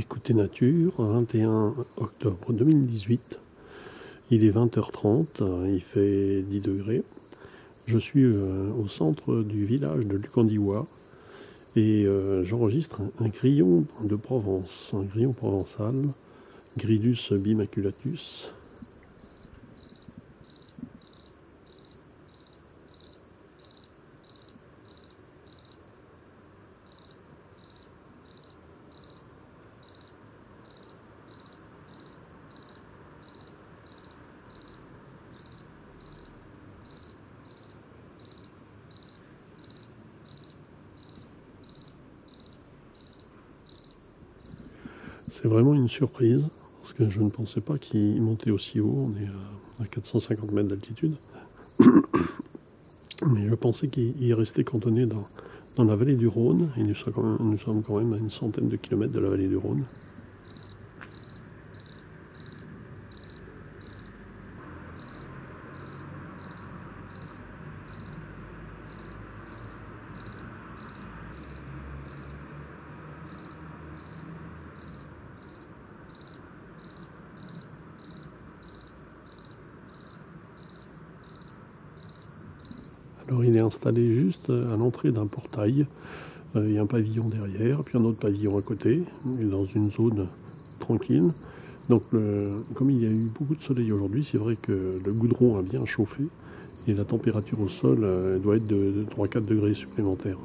Côté nature, 21 octobre 2018. Il est 20h30, il fait 10 degrés. Je suis euh, au centre du village de Lucandiwa et euh, j'enregistre un, grillon de Provence, un grillon provençal, Gridus bimaculatus. C'est vraiment une surprise, parce que je ne pensais pas qu'il montait aussi haut. On est à 450 mètres d'altitude. Mais je pensais qu'il restait cantonné dans, dans, la vallée du Rhône, et nous sommes quand même à une centaine de kilomètres de la vallée du Rhône. Il est installé juste à l'entrée d'un portail. Euh, il y a un pavillon derrière, puis un autre pavillon à côté, dans une zone tranquille. Donc comme il y a eu beaucoup de soleil aujourd'hui, c'est vrai que le goudron a bien chauffé et la température au sol euh, doit être de 3-4 degrés supplémentaires.